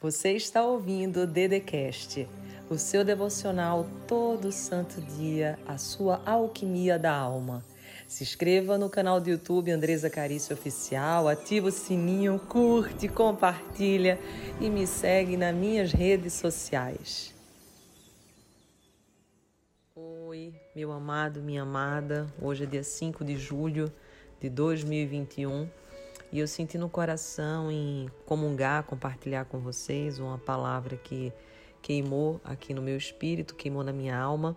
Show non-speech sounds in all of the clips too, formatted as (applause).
Você está ouvindo o Dedecast, o seu devocional todo santo dia, a sua alquimia da alma. Se inscreva no canal do YouTube Andresa Carício Oficial, ativa o sininho, curte, compartilha e me segue nas minhas redes sociais. Oi, meu amado, minha amada. Hoje é dia 5 de julho de 2021 e eu senti no coração em comungar, compartilhar com vocês uma palavra que queimou aqui no meu espírito, queimou na minha alma.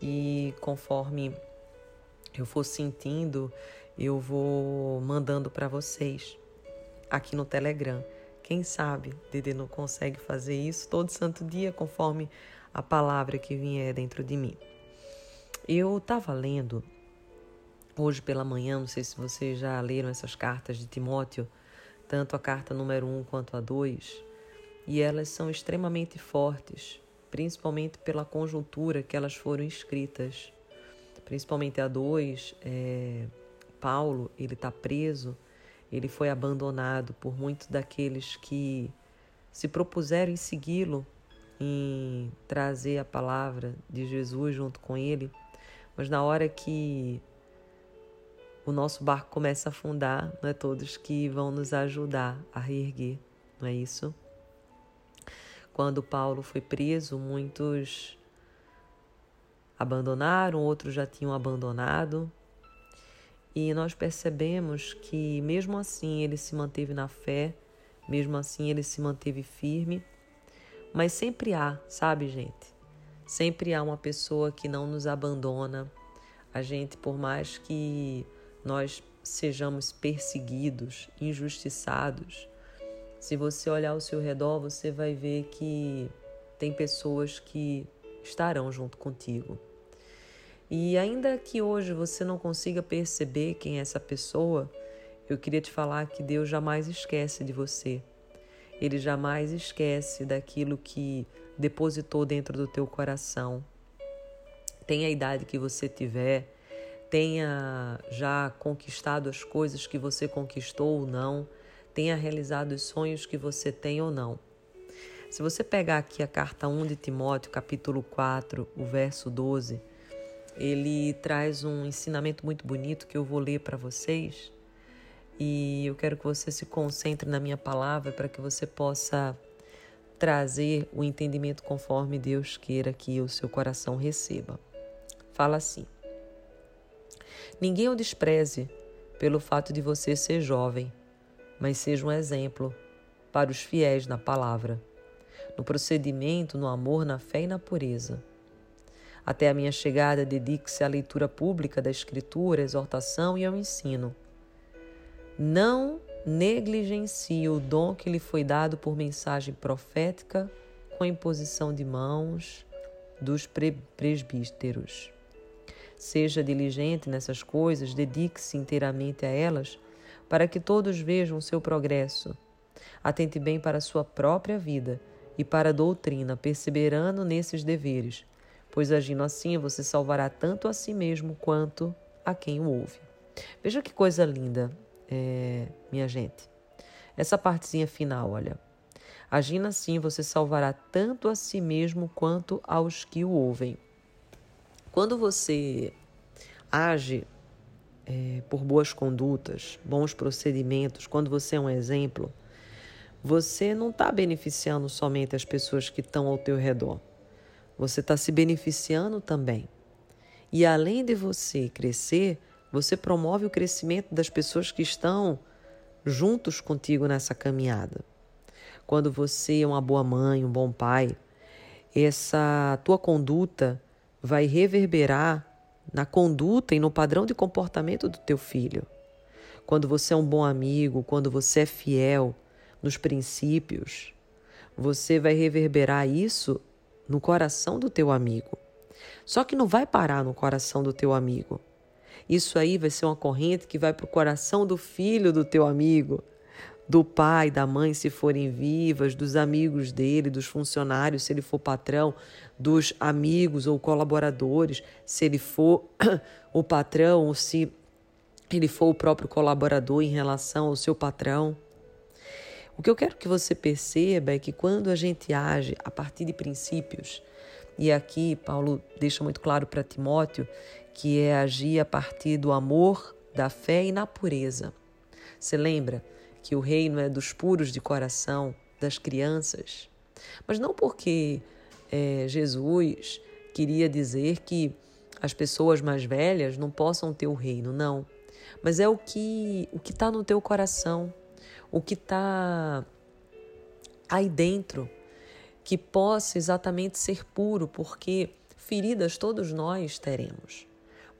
E conforme eu for sentindo, eu vou mandando para vocês aqui no Telegram. Quem sabe Dede não consegue fazer isso todo santo dia, conforme a palavra que vier dentro de mim. Eu estava lendo hoje pela manhã, não sei se vocês já leram essas cartas de Timóteo, tanto a carta número 1 um quanto a 2, e elas são extremamente fortes, principalmente pela conjuntura que elas foram escritas. Principalmente a 2, é, Paulo, ele está preso, ele foi abandonado por muitos daqueles que se propuseram em segui-lo, em trazer a palavra de Jesus junto com ele, mas na hora que o nosso barco começa a afundar, não é todos que vão nos ajudar a reerguer, não é isso? Quando Paulo foi preso, muitos abandonaram, outros já tinham abandonado. E nós percebemos que, mesmo assim, ele se manteve na fé, mesmo assim, ele se manteve firme. Mas sempre há, sabe, gente? Sempre há uma pessoa que não nos abandona. A gente, por mais que nós sejamos perseguidos, injustiçados. Se você olhar ao seu redor, você vai ver que tem pessoas que estarão junto contigo. E ainda que hoje você não consiga perceber quem é essa pessoa, eu queria te falar que Deus jamais esquece de você. Ele jamais esquece daquilo que depositou dentro do teu coração. Tem a idade que você tiver, tenha já conquistado as coisas que você conquistou ou não, tenha realizado os sonhos que você tem ou não. Se você pegar aqui a carta 1 de Timóteo, capítulo 4, o verso 12, ele traz um ensinamento muito bonito que eu vou ler para vocês. E eu quero que você se concentre na minha palavra para que você possa trazer o entendimento conforme Deus queira que o seu coração receba. Fala assim: Ninguém o despreze pelo fato de você ser jovem, mas seja um exemplo para os fiéis na palavra, no procedimento, no amor, na fé e na pureza. Até a minha chegada, dedique-se à leitura pública da Escritura, à exortação e ao ensino. Não negligencie o dom que lhe foi dado por mensagem profética com a imposição de mãos dos presbíteros. Seja diligente nessas coisas, dedique-se inteiramente a elas, para que todos vejam seu progresso. Atente bem para a sua própria vida e para a doutrina, perseverando nesses deveres, pois agindo assim você salvará tanto a si mesmo quanto a quem o ouve. Veja que coisa linda, é, minha gente. Essa partezinha final, olha. Agindo assim, você salvará tanto a si mesmo quanto aos que o ouvem. Quando você age é, por boas condutas, bons procedimentos, quando você é um exemplo, você não está beneficiando somente as pessoas que estão ao teu redor. Você está se beneficiando também. E além de você crescer, você promove o crescimento das pessoas que estão juntos contigo nessa caminhada. Quando você é uma boa mãe, um bom pai, essa tua conduta vai reverberar na conduta e no padrão de comportamento do teu filho. Quando você é um bom amigo, quando você é fiel nos princípios, você vai reverberar isso no coração do teu amigo. Só que não vai parar no coração do teu amigo. Isso aí vai ser uma corrente que vai para o coração do filho do teu amigo, do pai, da mãe, se forem vivas, dos amigos dele, dos funcionários, se ele for patrão, dos amigos ou colaboradores, se ele for (coughs) o patrão ou se ele for o próprio colaborador em relação ao seu patrão. O que eu quero que você perceba é que quando a gente age a partir de princípios, e aqui Paulo deixa muito claro para Timóteo que é agir a partir do amor, da fé e na pureza. Você lembra que o reino é dos puros de coração, das crianças? Mas não porque é, Jesus queria dizer que as pessoas mais velhas não possam ter o reino, não. Mas é o que o que está no teu coração, o que está aí dentro, que possa exatamente ser puro, porque feridas todos nós teremos,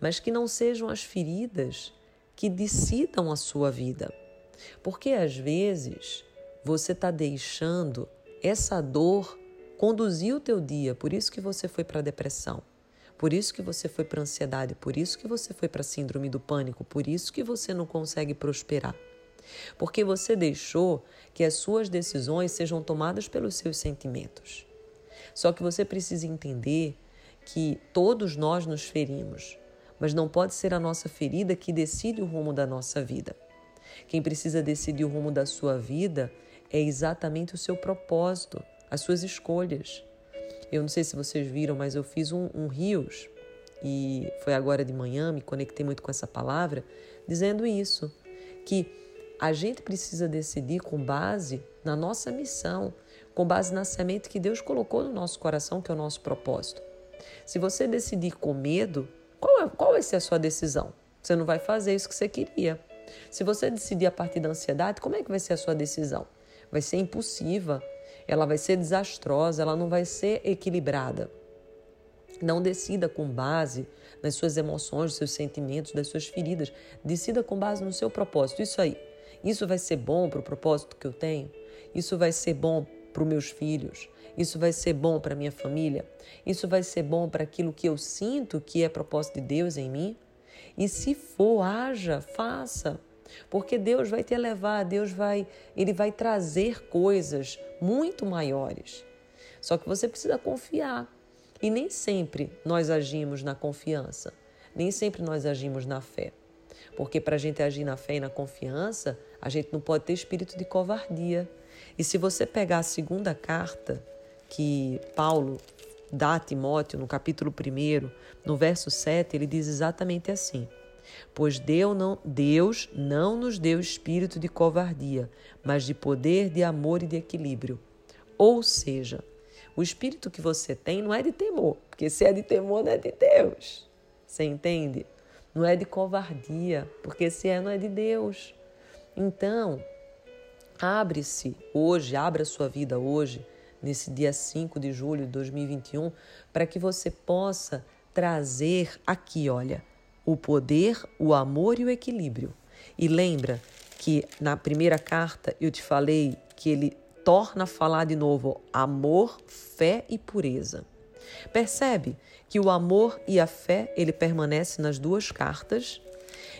mas que não sejam as feridas que decidam a sua vida. Porque às vezes você está deixando essa dor conduzir o teu dia, por isso que você foi para a depressão. Por isso que você foi para a ansiedade, por isso que você foi para síndrome do pânico, por isso que você não consegue prosperar. Porque você deixou que as suas decisões sejam tomadas pelos seus sentimentos. Só que você precisa entender que todos nós nos ferimos, mas não pode ser a nossa ferida que decide o rumo da nossa vida. Quem precisa decidir o rumo da sua vida é exatamente o seu propósito, as suas escolhas. Eu não sei se vocês viram, mas eu fiz um, um rios e foi agora de manhã, me conectei muito com essa palavra, dizendo isso, que a gente precisa decidir com base na nossa missão, com base na semente que Deus colocou no nosso coração, que é o nosso propósito. Se você decidir com medo, qual, é, qual vai ser a sua decisão? Você não vai fazer isso que você queria. Se você decidir a partir da ansiedade, como é que vai ser a sua decisão? Vai ser impulsiva, ela vai ser desastrosa, ela não vai ser equilibrada. Não decida com base nas suas emoções, nos seus sentimentos, das suas feridas. Decida com base no seu propósito. Isso aí. Isso vai ser bom para o propósito que eu tenho? Isso vai ser bom para os meus filhos? Isso vai ser bom para minha família? Isso vai ser bom para aquilo que eu sinto que é propósito de Deus em mim? E se for, haja, faça. Porque Deus vai te elevar, Deus vai, ele vai trazer coisas muito maiores. Só que você precisa confiar. E nem sempre nós agimos na confiança, nem sempre nós agimos na fé. Porque para a gente agir na fé e na confiança, a gente não pode ter espírito de covardia. E se você pegar a segunda carta que Paulo dá a Timóteo, no capítulo 1, no verso 7, ele diz exatamente assim: Pois Deus não, Deus não nos deu espírito de covardia, mas de poder, de amor e de equilíbrio. Ou seja, o espírito que você tem não é de temor, porque se é de temor, não é de Deus. Você entende? não é de covardia, porque se é, não é de Deus. Então, abre-se hoje, abra sua vida hoje, nesse dia 5 de julho de 2021, para que você possa trazer aqui, olha, o poder, o amor e o equilíbrio. E lembra que na primeira carta eu te falei que ele torna a falar de novo amor, fé e pureza. Percebe que o amor e a fé ele permanece nas duas cartas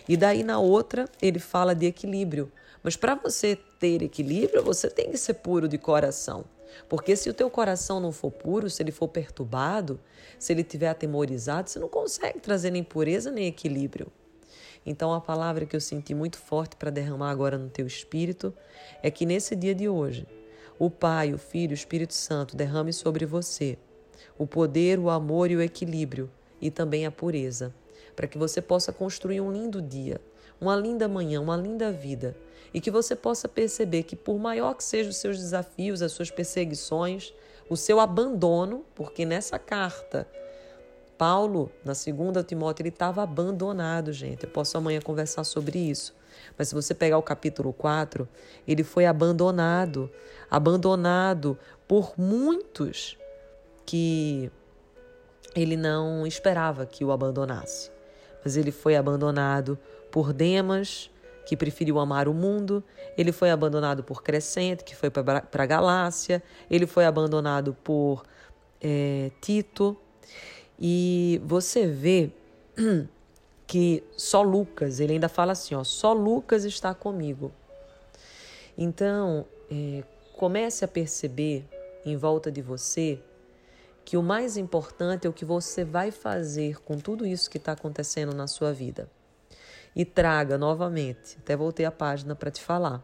e daí na outra ele fala de equilíbrio. Mas para você ter equilíbrio, você tem que ser puro de coração. Porque se o teu coração não for puro, se ele for perturbado, se ele tiver atemorizado, você não consegue trazer nem pureza nem equilíbrio. Então a palavra que eu senti muito forte para derramar agora no teu espírito é que nesse dia de hoje, o Pai, o Filho, o Espírito Santo derrame sobre você o poder, o amor e o equilíbrio e também a pureza, para que você possa construir um lindo dia, uma linda manhã, uma linda vida e que você possa perceber que, por maior que sejam os seus desafios, as suas perseguições, o seu abandono, porque nessa carta, Paulo, na segunda Timóteo, ele estava abandonado, gente. Eu posso amanhã conversar sobre isso. Mas se você pegar o capítulo 4, ele foi abandonado abandonado por muitos que ele não esperava que o abandonasse. Mas ele foi abandonado por Demas, que preferiu amar o mundo, ele foi abandonado por Crescente, que foi para a Galácia, ele foi abandonado por é, Tito. E você vê (clears throat) que só Lucas, ele ainda fala assim: ó, só Lucas está comigo. Então, é, comece a perceber em volta de você que o mais importante é o que você vai fazer com tudo isso que está acontecendo na sua vida. E traga novamente, até voltei a página para te falar,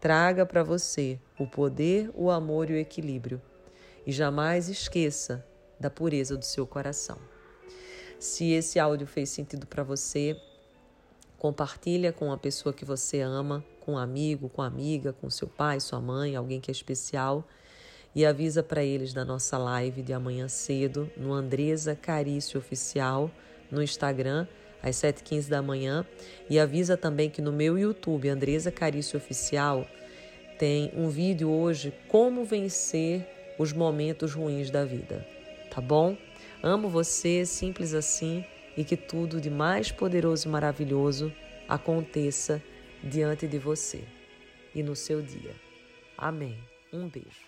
traga para você o poder, o amor e o equilíbrio. E jamais esqueça da pureza do seu coração. Se esse áudio fez sentido para você, compartilha com a pessoa que você ama, com um amigo, com amiga, com seu pai, sua mãe, alguém que é especial e avisa para eles da nossa live de amanhã cedo no Andresa Carício Oficial no Instagram às 7h15 da manhã e avisa também que no meu YouTube Andresa Carício Oficial tem um vídeo hoje como vencer os momentos ruins da vida, tá bom? Amo você, simples assim, e que tudo de mais poderoso e maravilhoso aconteça diante de você e no seu dia. Amém. Um beijo.